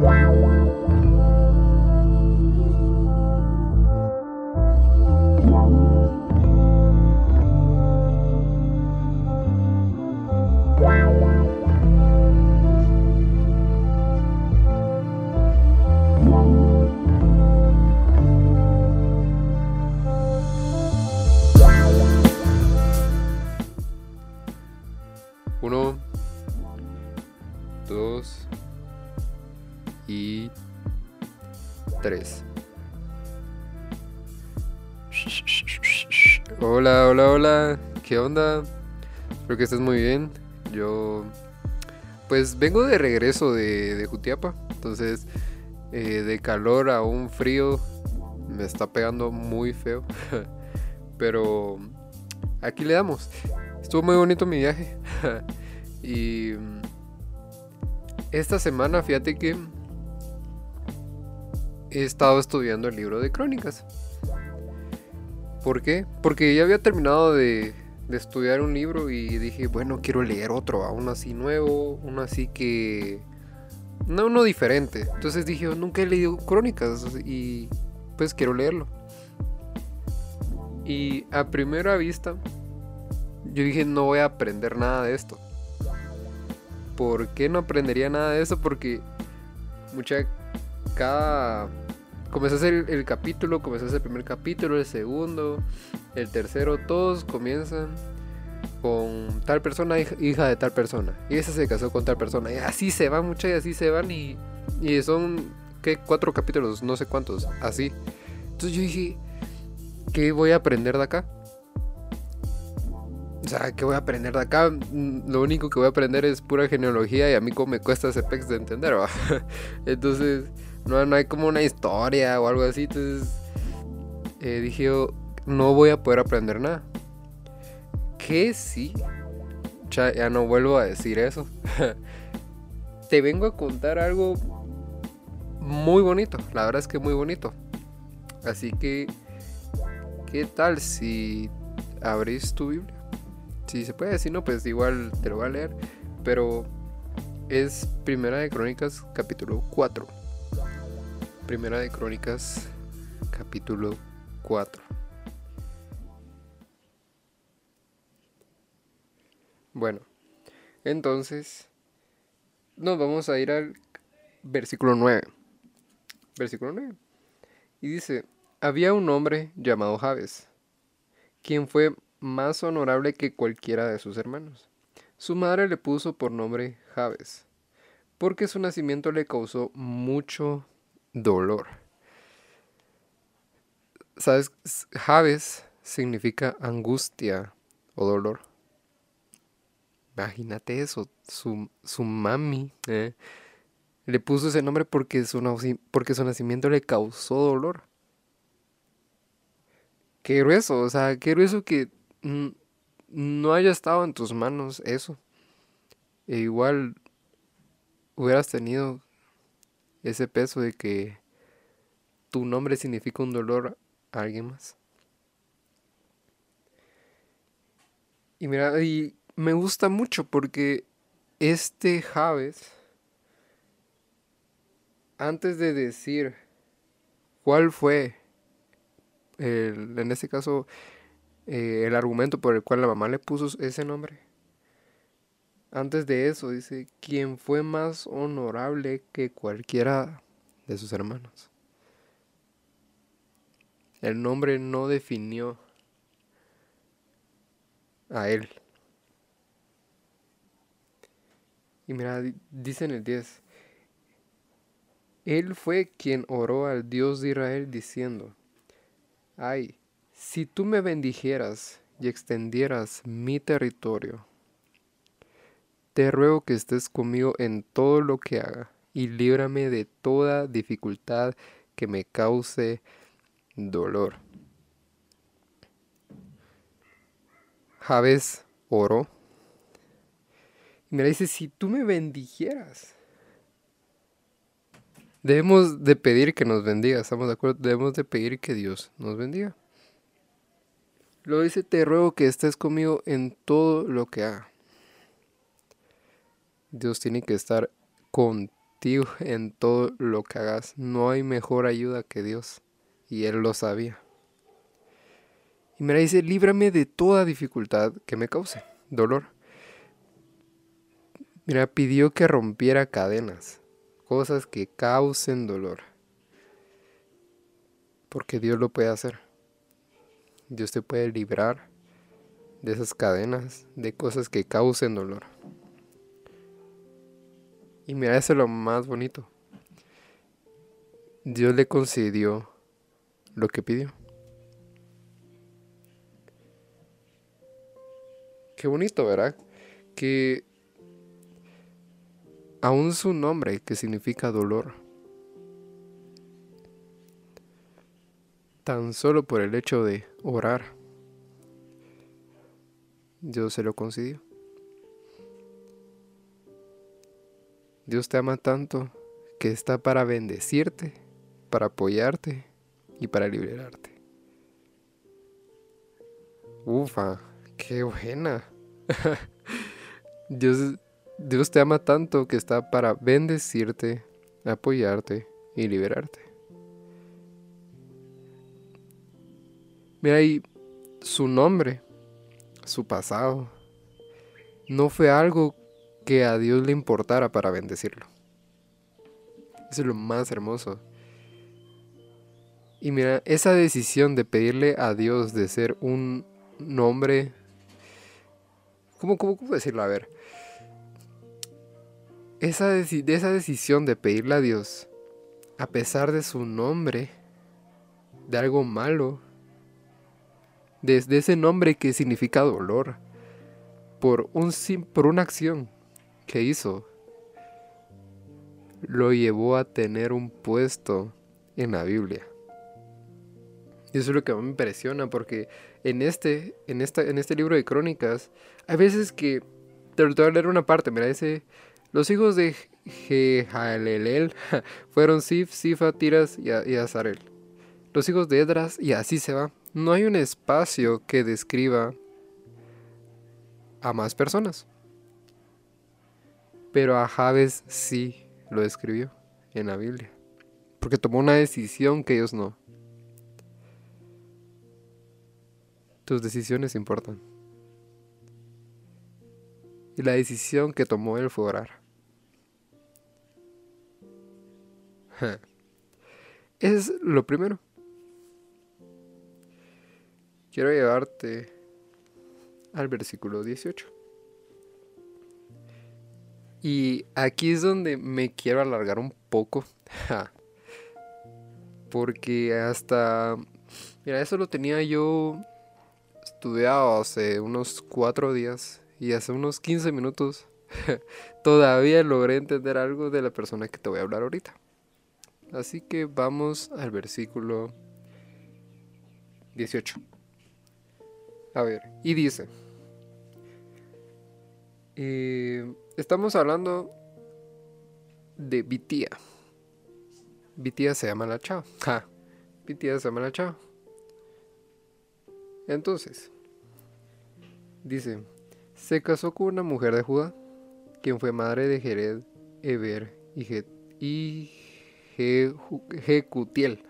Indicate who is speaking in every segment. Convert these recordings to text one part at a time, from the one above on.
Speaker 1: Uno, Hola, hola, hola. ¿Qué onda? Espero que estés muy bien. Yo, pues vengo de regreso de, de Jutiapa. Entonces, eh, de calor a un frío, me está pegando muy feo. Pero aquí le damos. Estuvo muy bonito mi viaje. y esta semana, fíjate que he estado estudiando el libro de crónicas. ¿Por qué? Porque ya había terminado de, de estudiar un libro y dije, bueno, quiero leer otro, aún así nuevo, uno así que... No, uno diferente. Entonces dije, nunca he leído crónicas y pues quiero leerlo. Y a primera vista, yo dije, no voy a aprender nada de esto. ¿Por qué no aprendería nada de eso? Porque mucha... Cada comenzás el, el capítulo, comenzás el primer capítulo, el segundo, el tercero, todos comienzan con tal persona, hija, de tal persona. Y esa se casó con tal persona. Y así se van, muchas y así se van. Y, y son, ¿qué? Cuatro capítulos, no sé cuántos, así. Entonces yo dije, ¿qué voy a aprender de acá? O sea, ¿qué voy a aprender de acá? Mm, Lo único que voy a aprender es pura genealogía y a mí como me cuesta ese pex de entender, ¿va? Entonces, no, no hay como una historia o algo así. Entonces, eh, dije yo, no voy a poder aprender nada. Que sí, ya, no vuelvo a decir eso. Te vengo a contar algo muy bonito, la verdad es que muy bonito. Así que, ¿qué tal si abrís tu Biblia? Si se puede, si no, pues igual te lo voy a leer. Pero es Primera de Crónicas, capítulo 4. Primera de Crónicas, capítulo 4. Bueno, entonces nos vamos a ir al versículo 9. Versículo 9. Y dice, había un hombre llamado Jabes, quien fue más honorable que cualquiera de sus hermanos. Su madre le puso por nombre Jabes, porque su nacimiento le causó mucho dolor. ¿Sabes? Jabes significa angustia o dolor. Imagínate eso, su, su mami eh, le puso ese nombre porque su, porque su nacimiento le causó dolor. Qué grueso, o sea, qué grueso que no haya estado en tus manos eso. E igual hubieras tenido ese peso de que tu nombre significa un dolor a alguien más. Y mira, y me gusta mucho porque este Javes, antes de decir cuál fue, el- en este caso, eh, el argumento por el cual la mamá le puso ese nombre, antes de eso dice, quien fue más honorable que cualquiera de sus hermanos. El nombre no definió a él. Y mira, di- dice en el 10, Él fue quien oró al Dios de Israel diciendo, ay, si tú me bendijeras y extendieras mi territorio, te ruego que estés conmigo en todo lo que haga y líbrame de toda dificultad que me cause dolor. Jabes oró. Y me dice, si tú me bendijeras. Debemos de pedir que nos bendiga, ¿estamos de acuerdo? Debemos de pedir que Dios nos bendiga. Lo dice, te ruego que estés conmigo en todo lo que haga. Dios tiene que estar ti en todo lo que hagas. No hay mejor ayuda que Dios. Y él lo sabía. Y me dice, líbrame de toda dificultad que me cause dolor. Mira, pidió que rompiera cadenas, cosas que causen dolor. Porque Dios lo puede hacer. Dios te puede librar de esas cadenas, de cosas que causen dolor. Y mira, eso es lo más bonito. Dios le concedió lo que pidió. Qué bonito, ¿verdad? Que aún su nombre, que significa dolor, tan solo por el hecho de orar, Dios se lo concedió. Dios te ama tanto que está para bendecirte, para apoyarte y para liberarte. Ufa, qué buena. Dios, Dios te ama tanto que está para bendecirte, apoyarte y liberarte. Mira ahí su nombre, su pasado, no fue algo que a Dios le importara para bendecirlo. Eso es lo más hermoso. Y mira, esa decisión de pedirle a Dios de ser un nombre... ¿Cómo, cómo, cómo decirlo? A ver. Esa, de esa decisión de pedirle a Dios, a pesar de su nombre, de algo malo, desde ese nombre que significa dolor, por, un, por una acción que hizo lo llevó a tener un puesto en la Biblia. Y eso es lo que me impresiona porque en este, en esta, en este libro de crónicas hay veces que te, voy a leer una parte, mira, dice, los hijos de Jehalelel fueron Sif, Sifa, Tiras y, Azarel. Los hijos de Edras y así se va. No hay un espacio que describa a más personas. Pero a Javes sí lo escribió en la Biblia. Porque tomó una decisión que ellos no. Tus decisiones importan. Y la decisión que tomó él fue orar. Es lo primero. Quiero llevarte al versículo 18. Y aquí es donde me quiero alargar un poco. Porque hasta... Mira, eso lo tenía yo estudiado hace unos cuatro días. Y hace unos 15 minutos todavía logré entender algo de la persona que te voy a hablar ahorita. Así que vamos al versículo 18. A ver, y dice... Eh, Estamos hablando de Vitía. Vitía se llama la chao. Ja. Se llama la chao. Entonces, dice, se casó con una mujer de Judá, quien fue madre de Jered, Eber y, Jecutiel.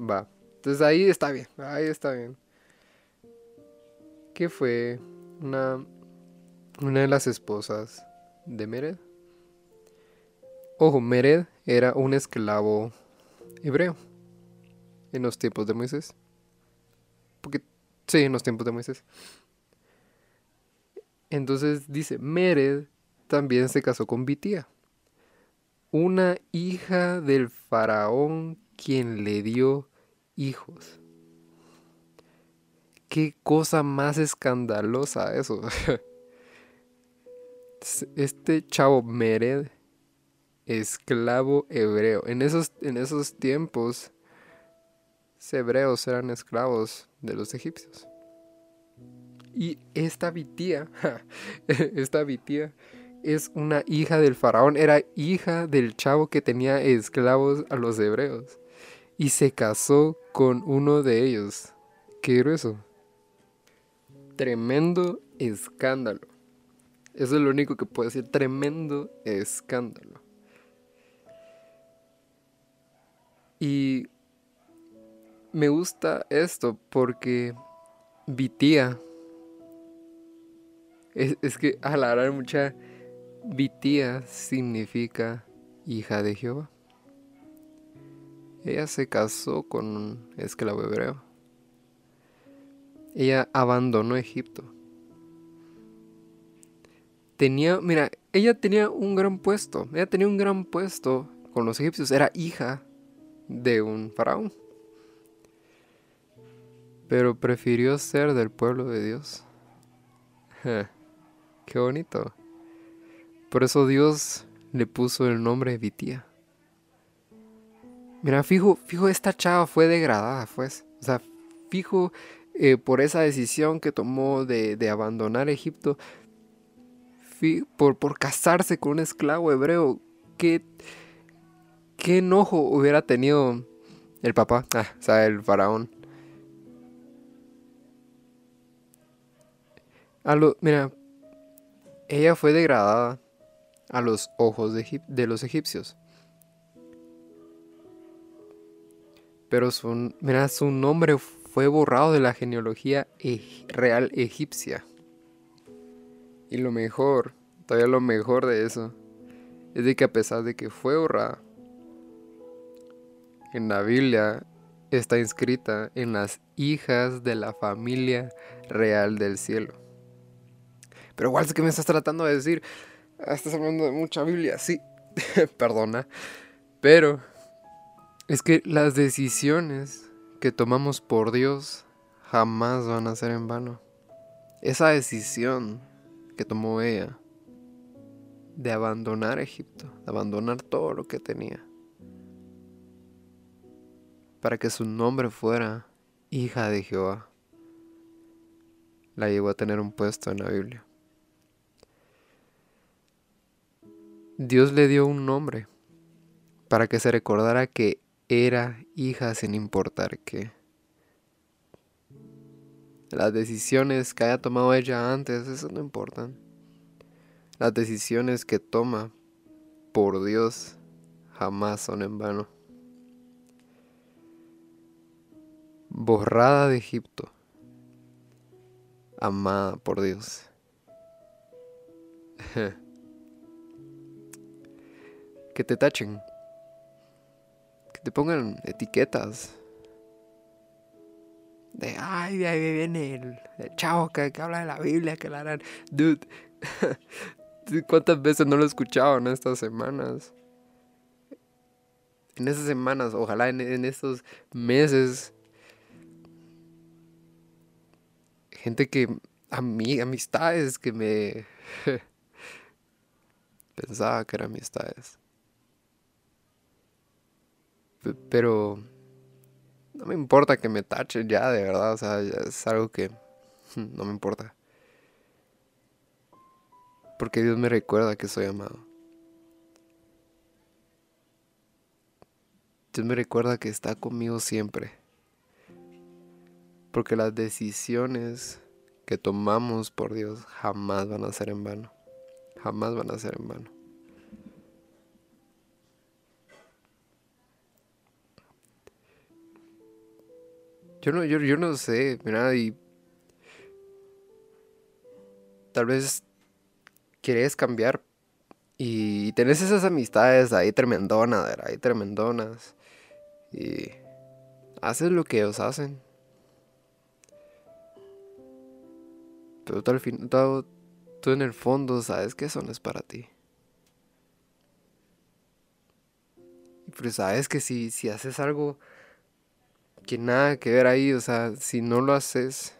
Speaker 1: Va. Entonces ahí está bien, ahí está bien. Que fue una una de las esposas de Mered. Ojo, Mered era un esclavo hebreo en los tiempos de Moisés. Porque, sí, en los tiempos de Moisés. Entonces dice, Mered también se casó con Bitía, una hija del faraón quien le dio hijos. Qué cosa más escandalosa eso. este chavo Mered, esclavo hebreo. En esos, en esos tiempos, hebreos eran esclavos de los egipcios. Y esta vitía, esta vitía es una hija del faraón, era hija del chavo que tenía esclavos a los hebreos. Y se casó con uno de ellos. Qué grueso. Tremendo escándalo. Eso es lo único que puede decir. Tremendo escándalo. Y me gusta esto porque Vitía. Es, es que a la hora mucha. Vitía significa hija de Jehová. Ella se casó con un esclavo hebreo. Ella abandonó Egipto Tenía, mira, ella tenía un gran puesto. Ella tenía un gran puesto con los egipcios. Era hija de un faraón. Pero prefirió ser del pueblo de Dios. Qué bonito. Por eso Dios le puso el nombre de Vitía. Mira, fijo, fijo, esta chava fue degradada, pues. O sea, fijo, eh, por esa decisión que tomó de, abandonar Egipto, por, por casarse con un esclavo hebreo, qué, qué enojo hubiera tenido el papá, ah, o sea, el faraón. A mira, ella fue degradada a los ojos de, de los egipcios. Pero su, mira, su nombre fue borrado de la genealogía real egipcia. Y lo mejor, todavía lo mejor de eso, es de que a pesar de que fue borrada, en la Biblia está inscrita en las hijas de la familia real del cielo. Pero igual es que me estás tratando de decir, ah, estás hablando de mucha Biblia, sí, perdona, pero es que las decisiones que tomamos por Dios jamás van a ser en vano. Esa decisión que tomó ella de abandonar Egipto, de abandonar todo lo que tenía, para que su nombre fuera hija de Jehová, la llevó a tener un puesto en la Biblia. Dios le dio un nombre para que se recordara que era hija sin importar qué. Las decisiones que haya tomado ella antes, eso no importan. Las decisiones que toma por Dios jamás son en vano. Borrada de Egipto, amada por Dios. que te tachen te pongan etiquetas. De, ay, ahí viene el, chavo que, habla de la Biblia, que la harán. Dude, ¿cuántas veces no lo he escuchado en estas semanas? En esas semanas, ojalá en, en estos meses. Gente que, a mí, amistades que me pensaba que eran amistades. Pero no me importa que me tachen ya, de verdad. O sea, es algo que no me importa. Porque Dios me recuerda que soy amado. Dios me recuerda que está conmigo siempre. Porque las decisiones que tomamos por Dios jamás van a ser en vano. Jamás van a ser en vano. Yo no, yo, yo no sé, mira, y tal vez quieres cambiar y tenés esas amistades ahí tremendonas, ahí tremendonas y haces lo que ellos hacen. Pero tú al tú, en el fondo sabes que eso no es para ti. Pues sabes que si, si haces algo que nada que ver ahí, o sea, si no lo haces,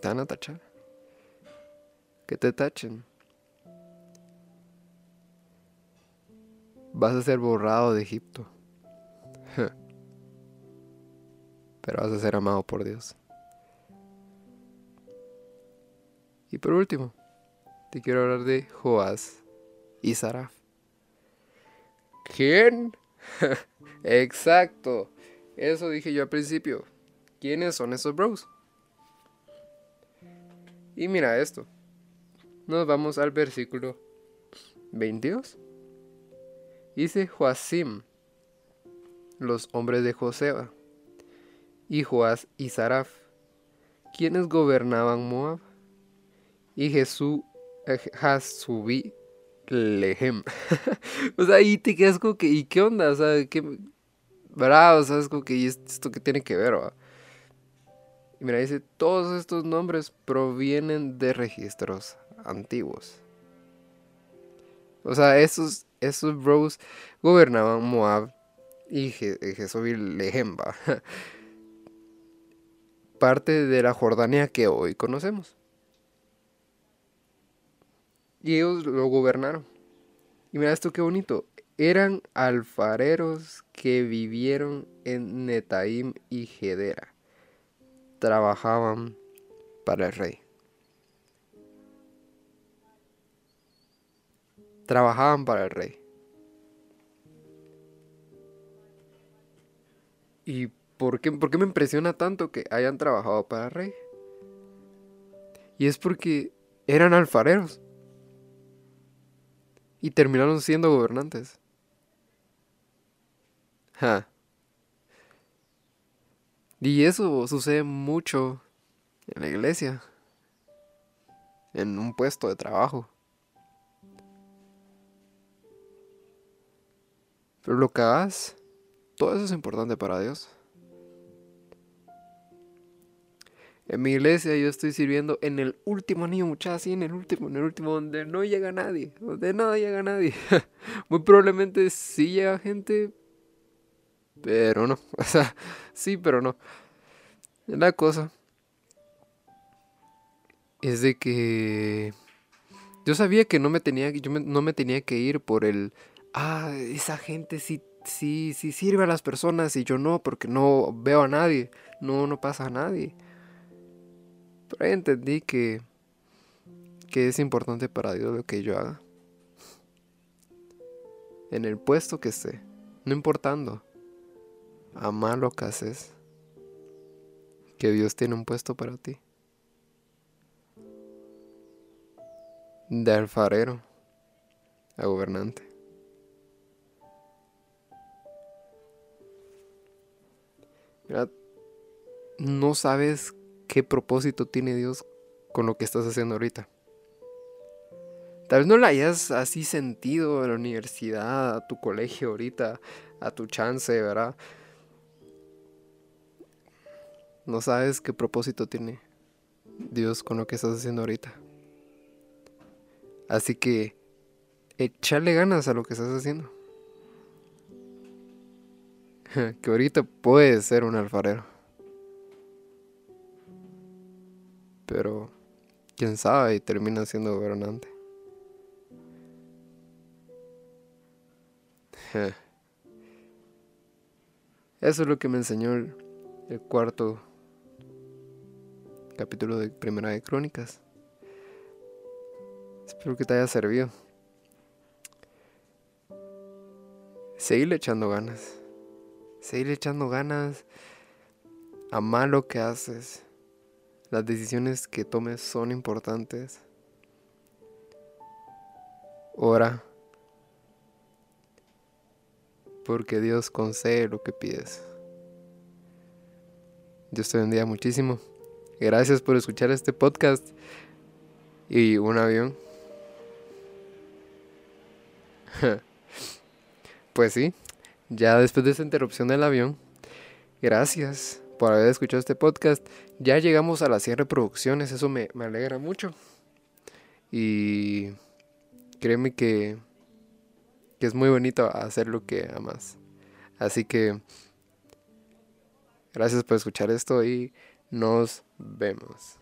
Speaker 1: te van a tachar. Que te tachen. Vas a ser borrado de Egipto. Pero vas a ser amado por Dios. Y por último, te quiero hablar de Joás y Saraf. ¿Quién? Exacto. Eso dije yo al principio. ¿Quiénes son esos bros? Y mira esto. Nos vamos al versículo 22. Dice Joacim, los hombres de Joseba, y Joás y Saraf, quienes gobernaban Moab, y Jesús, eh, Jasubí Lehem. o sea, ahí te quedas como que, ¿y qué onda? O sea, ¿qué? Bravo, ¿sabes? Como que, ¿y esto qué tiene que ver? Y mira, dice, todos estos nombres provienen de registros antiguos. O sea, esos, bros gobernaban Moab y Jesús Lehemba. Parte de la Jordania que hoy conocemos. Y ellos lo gobernaron. Y mira esto qué bonito. Eran alfareros que vivieron en Netaim y Gedera. Trabajaban para el rey. Trabajaban para el rey. ¿Y por qué, por qué me impresiona tanto que hayan trabajado para el rey? Y es porque eran alfareros y terminaron siendo gobernantes. Y eso sucede mucho en la iglesia, en un puesto de trabajo. Pero lo que hagas, todo eso es importante para Dios. En mi iglesia yo estoy sirviendo en el último niño, muchachos, así en el último, en el último, donde no llega nadie, donde no llega nadie. Muy probablemente sí llega gente, pero no. O sea, sí, pero no. La cosa es de que yo sabía que no me tenía, yo no me tenía que ir por el, ah, esa gente sí, sí, sí sirve a las personas y yo no, porque no veo a nadie, no, no pasa a nadie. Pero ahí entendí que, que es importante para Dios lo que yo haga. En el puesto que esté, no importando, amar lo que haces, que Dios tiene un puesto para ti. De alfarero a gobernante. Mira, no sabes qué propósito tiene Dios con lo que estás haciendo ahorita. Tal vez no la hayas así sentido en la universidad, a tu colegio ahorita, a tu chance, ¿verdad? No sabes qué propósito tiene Dios con lo que estás haciendo ahorita. Así que echarle ganas a lo que estás haciendo. que ahorita puedes ser un alfarero. pero quién sabe y termina siendo gobernante. Eso es lo que me enseñó el, cuarto capítulo de Primera de Crónicas. Espero que te haya servido. Seguirle echando ganas. Seguirle echando ganas. Amar lo que haces. Las decisiones que tomes son importantes. Ora. Porque Dios concede lo que pides. Dios te bendiga muchísimo. Gracias por escuchar este podcast. Y un avión. pues sí, ya después de esa interrupción del avión, gracias por haber escuchado este podcast. Ya llegamos a las 100 reproducciones, eso me, alegra mucho. Y créeme que, que es muy bonito hacer lo que amas. Así que gracias por escuchar esto y nos vemos.